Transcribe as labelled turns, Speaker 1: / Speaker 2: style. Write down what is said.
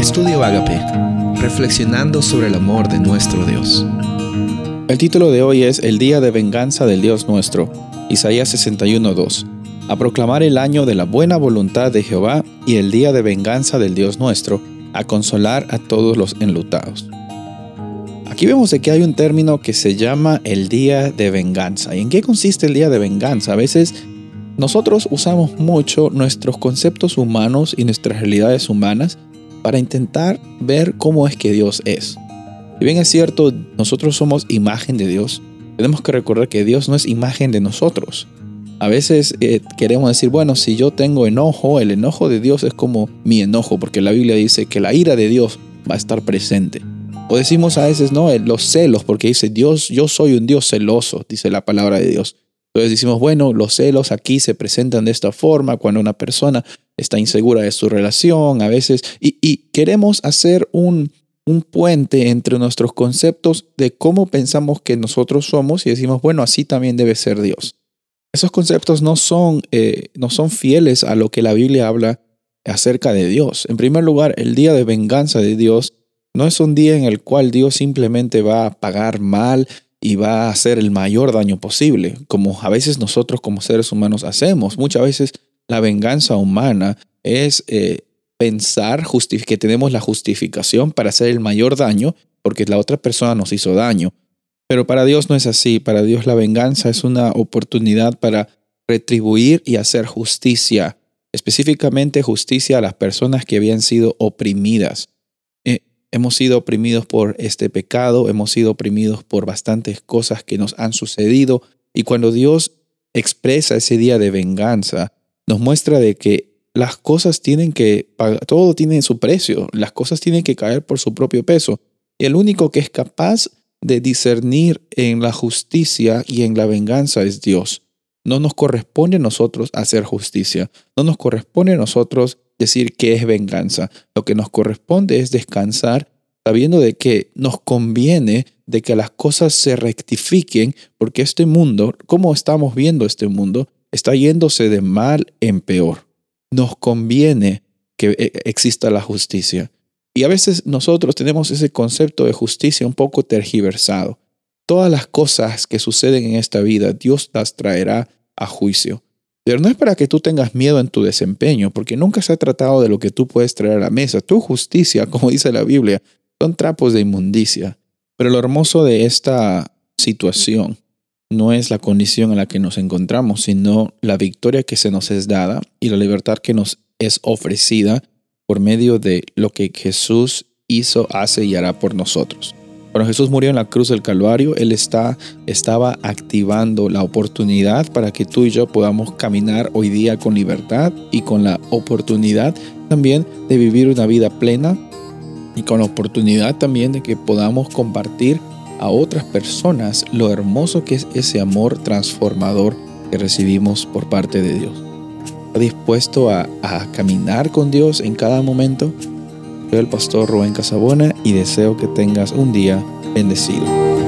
Speaker 1: Estudio Agape, reflexionando sobre el amor de nuestro Dios.
Speaker 2: El título de hoy es El día de venganza del Dios nuestro, Isaías 61:2. A proclamar el año de la buena voluntad de Jehová y el día de venganza del Dios nuestro, a consolar a todos los enlutados. Aquí vemos de que hay un término que se llama el día de venganza. ¿Y en qué consiste el día de venganza? A veces nosotros usamos mucho nuestros conceptos humanos y nuestras realidades humanas para intentar ver cómo es que Dios es. Si bien es cierto, nosotros somos imagen de Dios, tenemos que recordar que Dios no es imagen de nosotros. A veces eh, queremos decir, bueno, si yo tengo enojo, el enojo de Dios es como mi enojo, porque la Biblia dice que la ira de Dios va a estar presente. O decimos a veces, no, los celos, porque dice Dios, yo soy un Dios celoso, dice la palabra de Dios. Entonces decimos, bueno, los celos aquí se presentan de esta forma cuando una persona está insegura de su relación, a veces, y, queremos hacer un, puente entre nuestros conceptos de cómo pensamos que nosotros somos y decimos, bueno, así también debe ser Dios. Esos conceptos no son, eh, no son fieles a lo que la Biblia habla acerca de Dios. En primer lugar, el día de venganza de Dios no es un día en el cual Dios simplemente va a pagar mal y va a hacer el mayor daño posible, como a veces nosotros como seres humanos hacemos. Muchas veces la venganza humana es eh, pensar que tenemos la justificación para hacer el mayor daño porque la otra persona nos hizo daño. Pero para Dios no es así. Para Dios la venganza es una oportunidad para retribuir y hacer justicia, específicamente justicia a las personas que habían sido oprimidas hemos sido oprimidos por este pecado, hemos sido oprimidos por bastantes cosas que nos han sucedido y cuando Dios expresa ese día de venganza, nos muestra de que las cosas tienen que pagar, todo tiene su precio, las cosas tienen que caer por su propio peso. Y el único que es capaz de discernir en la justicia y en la venganza es Dios. No nos corresponde a nosotros hacer justicia, no nos corresponde a nosotros decir qué es venganza. Lo que nos corresponde es descansar sabiendo de que nos conviene de que las cosas se rectifiquen porque este mundo, como estamos viendo este mundo, está yéndose de mal en peor. Nos conviene que eh, exista la justicia. Y a veces nosotros tenemos ese concepto de justicia un poco tergiversado. Todas las cosas que suceden en esta vida, Dios las traerá a juicio. Pero no es para que tú tengas miedo en tu desempeño, porque nunca se ha tratado de lo que tú puedes traer a la mesa. Tu justicia, como dice la Biblia, son trapos de inmundicia. Pero lo hermoso de esta situación no es la condición en la que nos encontramos, sino la victoria que se nos es dada y la libertad que nos es ofrecida por medio de lo que Jesús hizo, hace y hará por nosotros. Cuando Jesús murió en la cruz del Calvario, Él está, estaba activando la oportunidad para que tú y yo podamos caminar hoy día con libertad y con la oportunidad también de vivir una vida plena y con la oportunidad también de que podamos compartir a otras personas lo hermoso que es ese amor transformador que recibimos por parte de Dios. ¿Está dispuesto a, a caminar con Dios en cada momento? Soy el pastor Rubén Casabona y deseo que tengas un día bendecido.